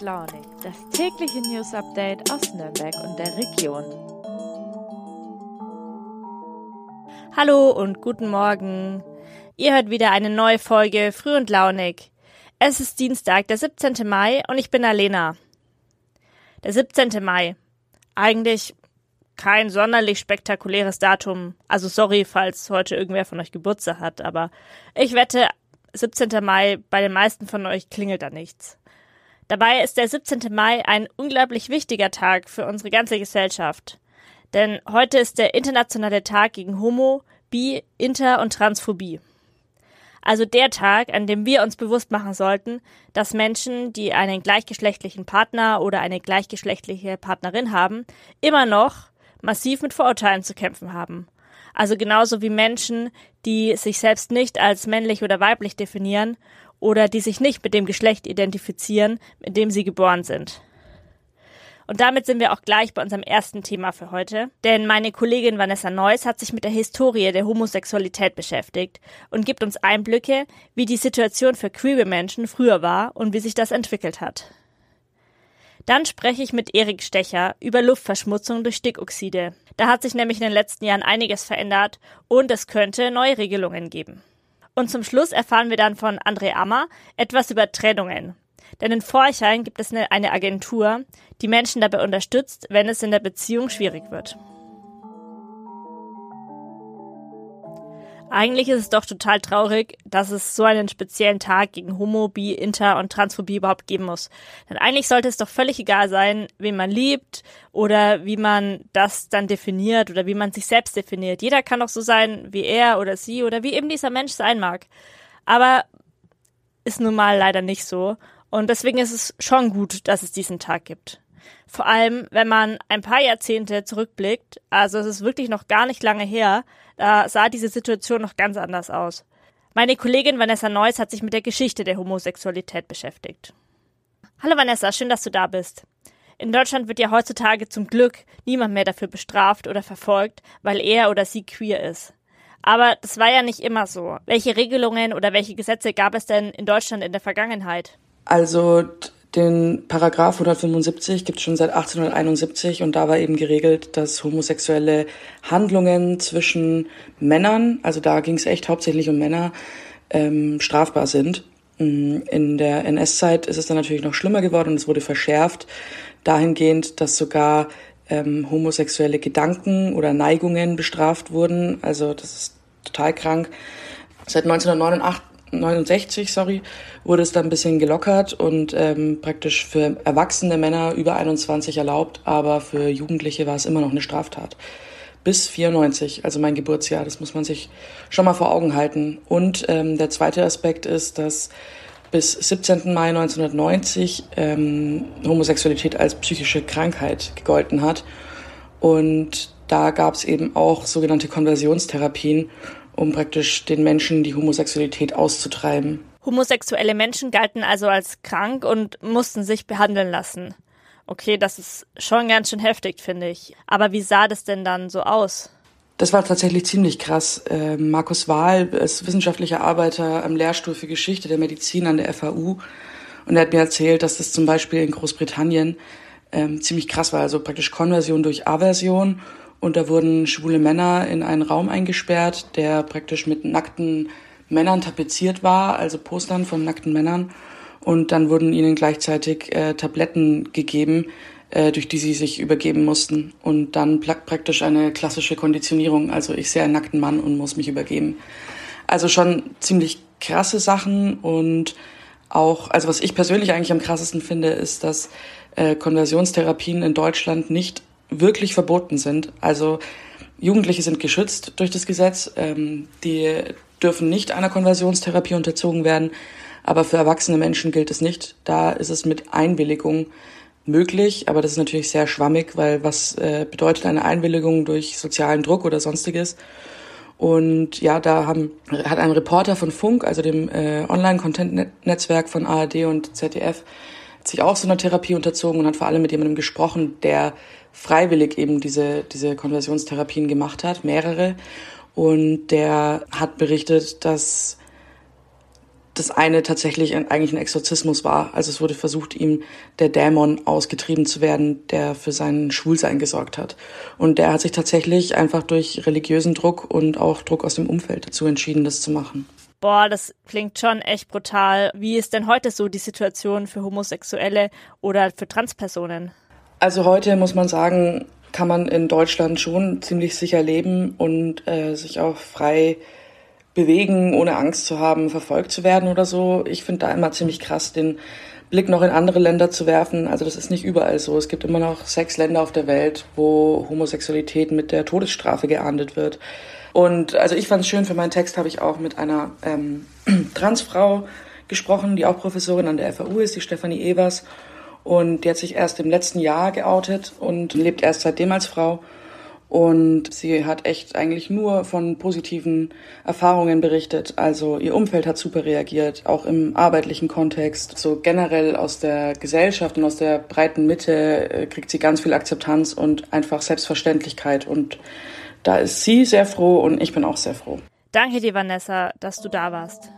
Launig, das tägliche News Update aus Nürnberg und der Region. Hallo und guten Morgen. Ihr hört wieder eine neue Folge Früh und Launig. Es ist Dienstag, der 17. Mai und ich bin Alena. Der 17. Mai. Eigentlich kein sonderlich spektakuläres Datum. Also sorry, falls heute irgendwer von euch Geburtstag hat, aber ich wette, 17. Mai, bei den meisten von euch klingelt da nichts. Dabei ist der 17. Mai ein unglaublich wichtiger Tag für unsere ganze Gesellschaft. Denn heute ist der internationale Tag gegen Homo, Bi, Inter und Transphobie. Also der Tag, an dem wir uns bewusst machen sollten, dass Menschen, die einen gleichgeschlechtlichen Partner oder eine gleichgeschlechtliche Partnerin haben, immer noch massiv mit Vorurteilen zu kämpfen haben. Also genauso wie Menschen, die sich selbst nicht als männlich oder weiblich definieren oder die sich nicht mit dem Geschlecht identifizieren, mit dem sie geboren sind. Und damit sind wir auch gleich bei unserem ersten Thema für heute. Denn meine Kollegin Vanessa Neuss hat sich mit der Historie der Homosexualität beschäftigt und gibt uns Einblicke, wie die Situation für queere Menschen früher war und wie sich das entwickelt hat. Dann spreche ich mit Erik Stecher über Luftverschmutzung durch Stickoxide. Da hat sich nämlich in den letzten Jahren einiges verändert und es könnte neue Regelungen geben. Und zum Schluss erfahren wir dann von André Ammer etwas über Trennungen. Denn in Forchheim gibt es eine, Agentur, die Menschen dabei unterstützt, wenn es in der Beziehung schwierig wird. Eigentlich ist es doch total traurig, dass es so einen speziellen Tag gegen Homo, Bi, Inter und Transphobie überhaupt geben muss. Denn eigentlich sollte es doch völlig egal sein, wen man liebt oder wie man das dann definiert oder wie man sich selbst definiert. Jeder kann doch so sein, wie er oder sie oder wie eben dieser Mensch sein mag. Aber ist nun mal leider nicht so. Und deswegen ist es schon gut, dass es diesen Tag gibt. Vor allem, wenn man ein paar Jahrzehnte zurückblickt, also es ist wirklich noch gar nicht lange her, da sah diese Situation noch ganz anders aus. Meine Kollegin Vanessa Neuss hat sich mit der Geschichte der Homosexualität beschäftigt. Hallo Vanessa, schön, dass du da bist. In Deutschland wird ja heutzutage zum Glück niemand mehr dafür bestraft oder verfolgt, weil er oder sie queer ist. Aber das war ja nicht immer so. Welche Regelungen oder welche Gesetze gab es denn in Deutschland in der Vergangenheit? Also den Paragraph 175 gibt es schon seit 1871 und da war eben geregelt, dass homosexuelle Handlungen zwischen Männern, also da ging es echt hauptsächlich um Männer, ähm, strafbar sind. Mm, in der NS-Zeit ist es dann natürlich noch schlimmer geworden und es wurde verschärft, dahingehend, dass sogar ähm, homosexuelle Gedanken oder Neigungen bestraft wurden. Also das ist total krank. Seit 1989 69, sorry, wurde es dann ein bisschen gelockert und ähm, praktisch für erwachsene Männer über 21 erlaubt, aber für Jugendliche war es immer noch eine Straftat. Bis 94, also mein Geburtsjahr, das muss man sich schon mal vor Augen halten. Und ähm, der zweite Aspekt ist, dass bis 17. Mai 1990 ähm, Homosexualität als psychische Krankheit gegolten hat. Und da gab es eben auch sogenannte Konversionstherapien um praktisch den Menschen die Homosexualität auszutreiben. Homosexuelle Menschen galten also als krank und mussten sich behandeln lassen. Okay, das ist schon ganz schön heftig, finde ich. Aber wie sah das denn dann so aus? Das war tatsächlich ziemlich krass. Äh, Markus Wahl ist wissenschaftlicher Arbeiter am Lehrstuhl für Geschichte der Medizin an der FAU. Und er hat mir erzählt, dass das zum Beispiel in Großbritannien ähm, ziemlich krass war. Also praktisch Konversion durch Aversion und da wurden schwule Männer in einen Raum eingesperrt, der praktisch mit nackten Männern tapeziert war, also Postern von nackten Männern. Und dann wurden ihnen gleichzeitig äh, Tabletten gegeben, äh, durch die sie sich übergeben mussten. Und dann praktisch eine klassische Konditionierung. Also ich sehe einen nackten Mann und muss mich übergeben. Also schon ziemlich krasse Sachen und auch, also was ich persönlich eigentlich am krassesten finde, ist, dass äh, Konversionstherapien in Deutschland nicht wirklich verboten sind. Also Jugendliche sind geschützt durch das Gesetz. Ähm, die dürfen nicht einer Konversionstherapie unterzogen werden. Aber für erwachsene Menschen gilt es nicht. Da ist es mit Einwilligung möglich, aber das ist natürlich sehr schwammig, weil was äh, bedeutet eine Einwilligung durch sozialen Druck oder sonstiges? Und ja, da haben, hat ein Reporter von Funk, also dem äh, Online-Content-Netzwerk von ARD und ZDF, sich auch so einer Therapie unterzogen und hat vor allem mit jemandem gesprochen, der freiwillig eben diese, diese Konversionstherapien gemacht hat, mehrere. Und der hat berichtet, dass das eine tatsächlich eigentlich ein Exorzismus war. Also es wurde versucht, ihm der Dämon ausgetrieben zu werden, der für sein Schwulsein gesorgt hat. Und der hat sich tatsächlich einfach durch religiösen Druck und auch Druck aus dem Umfeld dazu entschieden, das zu machen. Boah, das klingt schon echt brutal. Wie ist denn heute so die Situation für Homosexuelle oder für Transpersonen? Also heute muss man sagen, kann man in Deutschland schon ziemlich sicher leben und äh, sich auch frei bewegen, ohne Angst zu haben, verfolgt zu werden oder so. Ich finde da immer ziemlich krass, den Blick noch in andere Länder zu werfen. Also das ist nicht überall so. Es gibt immer noch sechs Länder auf der Welt, wo Homosexualität mit der Todesstrafe geahndet wird. Und also ich fand es schön, für meinen Text habe ich auch mit einer ähm, Transfrau gesprochen, die auch Professorin an der FAU ist, die Stefanie Evers. Und die hat sich erst im letzten Jahr geoutet und lebt erst seitdem als Frau. Und sie hat echt eigentlich nur von positiven Erfahrungen berichtet. Also ihr Umfeld hat super reagiert, auch im arbeitlichen Kontext. So generell aus der Gesellschaft und aus der breiten Mitte äh, kriegt sie ganz viel Akzeptanz und einfach Selbstverständlichkeit. Und da ist sie sehr froh und ich bin auch sehr froh. Danke dir, Vanessa, dass du da warst.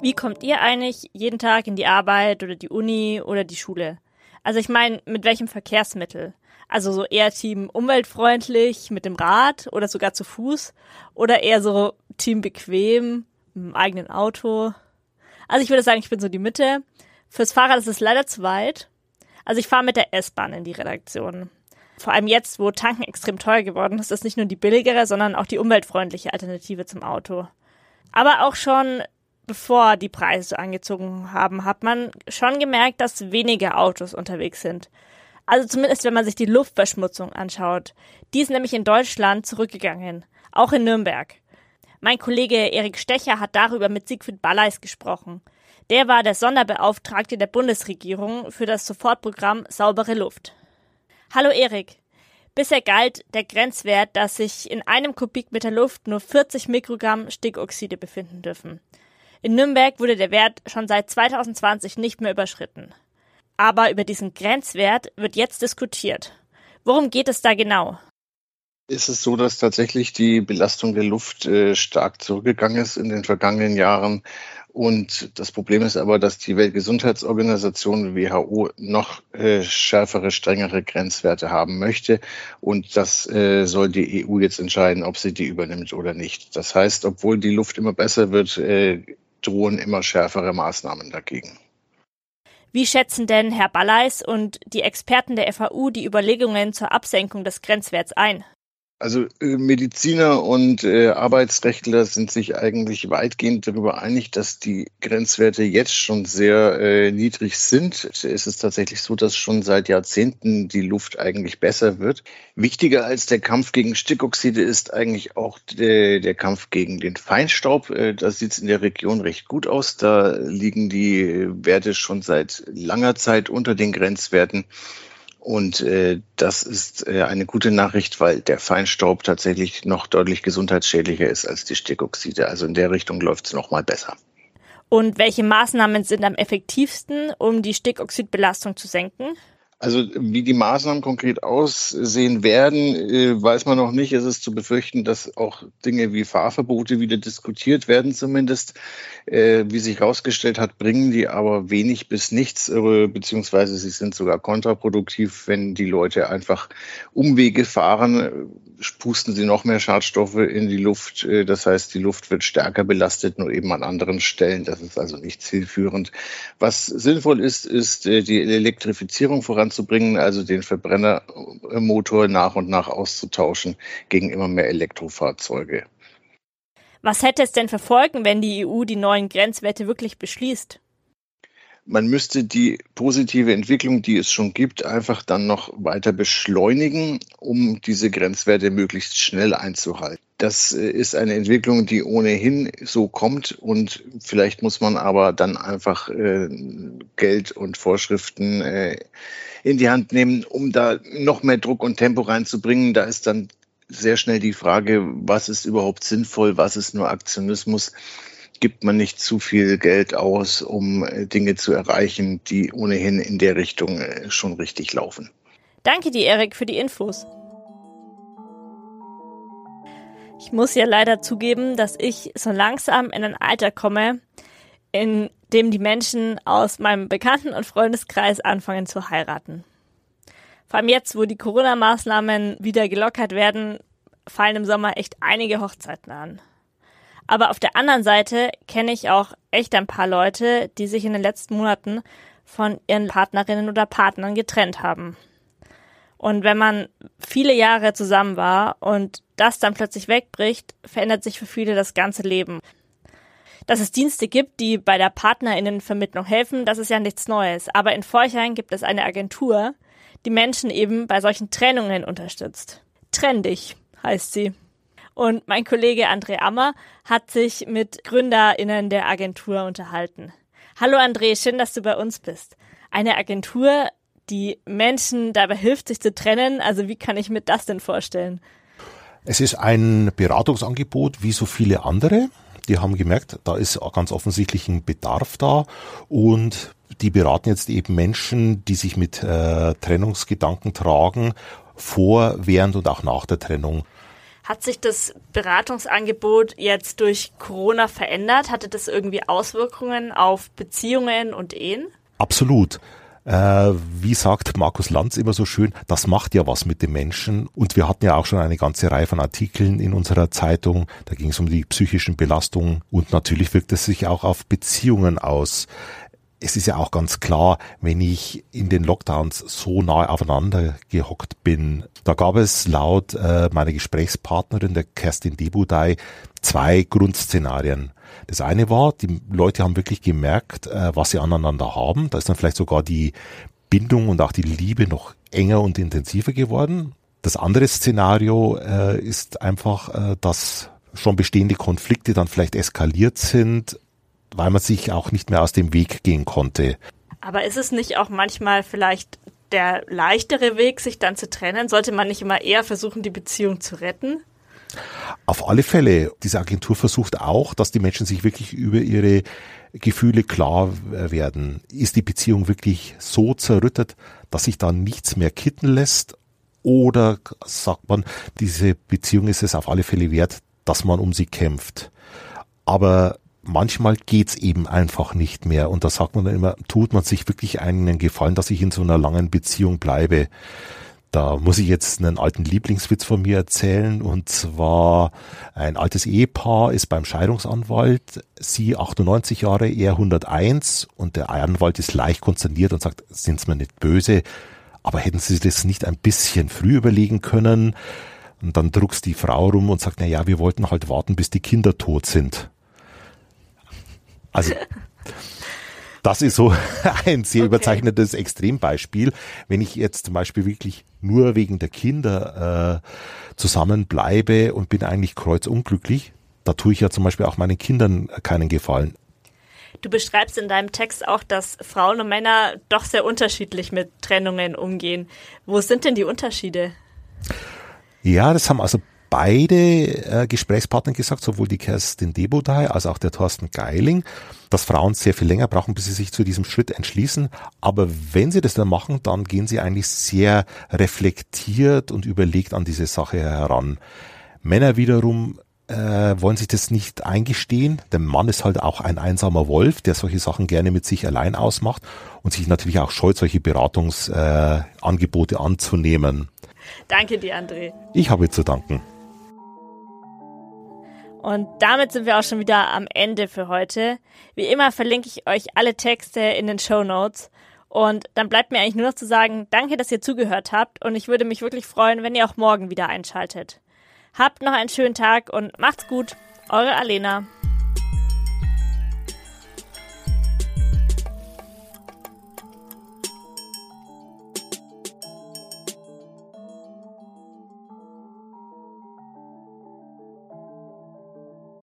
Wie kommt ihr eigentlich jeden Tag in die Arbeit oder die Uni oder die Schule? Also ich meine, mit welchem Verkehrsmittel? Also so eher Team umweltfreundlich mit dem Rad oder sogar zu Fuß oder eher so Team bequem mit dem eigenen Auto? Also ich würde sagen, ich bin so die Mitte. Fürs Fahrrad ist es leider zu weit. Also ich fahre mit der S-Bahn in die Redaktion. Vor allem jetzt, wo Tanken extrem teuer geworden ist, ist nicht nur die billigere, sondern auch die umweltfreundliche Alternative zum Auto. Aber auch schon bevor die Preise angezogen haben, hat man schon gemerkt, dass weniger Autos unterwegs sind. Also zumindest, wenn man sich die Luftverschmutzung anschaut. Die ist nämlich in Deutschland zurückgegangen, auch in Nürnberg. Mein Kollege Erik Stecher hat darüber mit Siegfried Balleis gesprochen. Der war der Sonderbeauftragte der Bundesregierung für das Sofortprogramm Saubere Luft. Hallo Erik. Bisher galt der Grenzwert, dass sich in einem Kubikmeter Luft nur 40 Mikrogramm Stickoxide befinden dürfen. In Nürnberg wurde der Wert schon seit 2020 nicht mehr überschritten. Aber über diesen Grenzwert wird jetzt diskutiert. Worum geht es da genau? Ist es so, dass tatsächlich die Belastung der Luft äh, stark zurückgegangen ist in den vergangenen Jahren? Und das Problem ist aber, dass die Weltgesundheitsorganisation WHO noch äh, schärfere, strengere Grenzwerte haben möchte. Und das äh, soll die EU jetzt entscheiden, ob sie die übernimmt oder nicht. Das heißt, obwohl die Luft immer besser wird, äh, drohen immer schärfere Maßnahmen dagegen. Wie schätzen denn Herr Balleis und die Experten der FAU die Überlegungen zur Absenkung des Grenzwerts ein? Also äh, Mediziner und äh, Arbeitsrechtler sind sich eigentlich weitgehend darüber einig, dass die Grenzwerte jetzt schon sehr äh, niedrig sind. Es ist tatsächlich so, dass schon seit Jahrzehnten die Luft eigentlich besser wird. Wichtiger als der Kampf gegen Stickoxide ist eigentlich auch der, der Kampf gegen den Feinstaub. Äh, da sieht es in der Region recht gut aus. Da liegen die Werte schon seit langer Zeit unter den Grenzwerten. Und äh, das ist äh, eine gute Nachricht, weil der Feinstaub tatsächlich noch deutlich gesundheitsschädlicher ist als die Stickoxide. Also in der Richtung läuft es noch mal besser. Und welche Maßnahmen sind am effektivsten, um die Stickoxidbelastung zu senken? Also wie die Maßnahmen konkret aussehen werden, äh, weiß man noch nicht. Es ist zu befürchten, dass auch Dinge wie Fahrverbote wieder diskutiert werden zumindest. Äh, wie sich herausgestellt hat, bringen die aber wenig bis nichts, äh, beziehungsweise sie sind sogar kontraproduktiv, wenn die Leute einfach Umwege fahren, pusten sie noch mehr Schadstoffe in die Luft. Das heißt, die Luft wird stärker belastet, nur eben an anderen Stellen. Das ist also nicht zielführend. Was sinnvoll ist, ist die Elektrifizierung voran voranzubringen, also den Verbrennermotor nach und nach auszutauschen gegen immer mehr Elektrofahrzeuge. Was hätte es denn für Folgen, wenn die EU die neuen Grenzwerte wirklich beschließt? Man müsste die positive Entwicklung, die es schon gibt, einfach dann noch weiter beschleunigen, um diese Grenzwerte möglichst schnell einzuhalten. Das äh, ist eine Entwicklung, die ohnehin so kommt und vielleicht muss man aber dann einfach äh, Geld und Vorschriften äh, in die Hand nehmen, um da noch mehr Druck und Tempo reinzubringen. Da ist dann sehr schnell die Frage, was ist überhaupt sinnvoll, was ist nur Aktionismus gibt man nicht zu viel Geld aus, um äh, Dinge zu erreichen, die ohnehin in der Richtung äh, schon richtig laufen. Danke dir, Erik, für die Infos. Ich muss ja leider zugeben, dass ich so langsam in ein Alter komme, in dem die Menschen aus meinem Bekannten- und Freundeskreis anfangen zu heiraten. Vor allem jetzt, wo die Corona-Maßnahmen wieder gelockert werden, fallen im Sommer echt einige Hochzeiten an. Aber auf der anderen Seite kenne ich auch echt ein paar Leute, die sich in den letzten Monaten von ihren Partnerinnen oder Partnern getrennt haben. Und wenn man viele Jahre zusammen war und das dann plötzlich wegbricht, verändert sich für viele das ganze Leben. Dass es Dienste gibt, die bei der Partnerinnenvermittlung helfen, das ist ja nichts Neues. Aber in Forchheim gibt es eine Agentur, die Menschen eben bei solchen Trennungen unterstützt. Trendig heißt sie. Und mein Kollege André Ammer hat sich mit GründerInnen der Agentur unterhalten. Hallo André, schön, dass du bei uns bist. Eine Agentur, die Menschen dabei hilft, sich zu trennen. Also wie kann ich mir das denn vorstellen? Es ist ein Beratungsangebot wie so viele andere. Die haben gemerkt, da ist ganz offensichtlich ein Bedarf da und die beraten jetzt eben Menschen, die sich mit äh, Trennungsgedanken tragen, vor, während und auch nach der Trennung. Hat sich das Beratungsangebot jetzt durch Corona verändert? Hatte das irgendwie Auswirkungen auf Beziehungen und Ehen? Absolut. Äh, wie sagt Markus Lanz immer so schön, das macht ja was mit den Menschen. Und wir hatten ja auch schon eine ganze Reihe von Artikeln in unserer Zeitung. Da ging es um die psychischen Belastungen und natürlich wirkt es sich auch auf Beziehungen aus es ist ja auch ganz klar, wenn ich in den Lockdowns so nahe aufeinander gehockt bin, da gab es laut äh, meiner Gesprächspartnerin, der Kerstin Debudai, zwei Grundszenarien. Das eine war, die Leute haben wirklich gemerkt, äh, was sie aneinander haben. Da ist dann vielleicht sogar die Bindung und auch die Liebe noch enger und intensiver geworden. Das andere Szenario äh, ist einfach, äh, dass schon bestehende Konflikte dann vielleicht eskaliert sind, weil man sich auch nicht mehr aus dem Weg gehen konnte. Aber ist es nicht auch manchmal vielleicht der leichtere Weg, sich dann zu trennen? Sollte man nicht immer eher versuchen, die Beziehung zu retten? Auf alle Fälle. Diese Agentur versucht auch, dass die Menschen sich wirklich über ihre Gefühle klar werden. Ist die Beziehung wirklich so zerrüttet, dass sich da nichts mehr kitten lässt? Oder sagt man, diese Beziehung ist es auf alle Fälle wert, dass man um sie kämpft? Aber manchmal geht's eben einfach nicht mehr. Und da sagt man dann immer, tut man sich wirklich einen Gefallen, dass ich in so einer langen Beziehung bleibe. Da muss ich jetzt einen alten Lieblingswitz von mir erzählen. Und zwar ein altes Ehepaar ist beim Scheidungsanwalt, sie 98 Jahre, er 101 und der Anwalt ist leicht konsterniert und sagt, sind Sie mir nicht böse, aber hätten Sie das nicht ein bisschen früh überlegen können? Und dann druckst die Frau rum und sagt, na ja, wir wollten halt warten, bis die Kinder tot sind. Also das ist so ein sehr okay. überzeichnetes Extrembeispiel. Wenn ich jetzt zum Beispiel wirklich nur wegen der Kinder äh, zusammenbleibe und bin eigentlich kreuzunglücklich, da tue ich ja zum Beispiel auch meinen Kindern keinen Gefallen. Du beschreibst in deinem Text auch, dass Frauen und Männer doch sehr unterschiedlich mit Trennungen umgehen. Wo sind denn die Unterschiede? Ja, das haben also beide äh, Gesprächspartner gesagt, sowohl die Kerstin Debodai als auch der Thorsten Geiling, dass Frauen sehr viel länger brauchen, bis sie sich zu diesem Schritt entschließen. Aber wenn sie das dann machen, dann gehen sie eigentlich sehr reflektiert und überlegt an diese Sache heran. Männer wiederum äh, wollen sich das nicht eingestehen. Der Mann ist halt auch ein einsamer Wolf, der solche Sachen gerne mit sich allein ausmacht und sich natürlich auch scheut, solche Beratungsangebote äh, anzunehmen. Danke dir, André. Ich habe zu danken. Und damit sind wir auch schon wieder am Ende für heute. Wie immer verlinke ich euch alle Texte in den Show Notes. Und dann bleibt mir eigentlich nur noch zu sagen, danke, dass ihr zugehört habt. Und ich würde mich wirklich freuen, wenn ihr auch morgen wieder einschaltet. Habt noch einen schönen Tag und macht's gut. Eure Alena.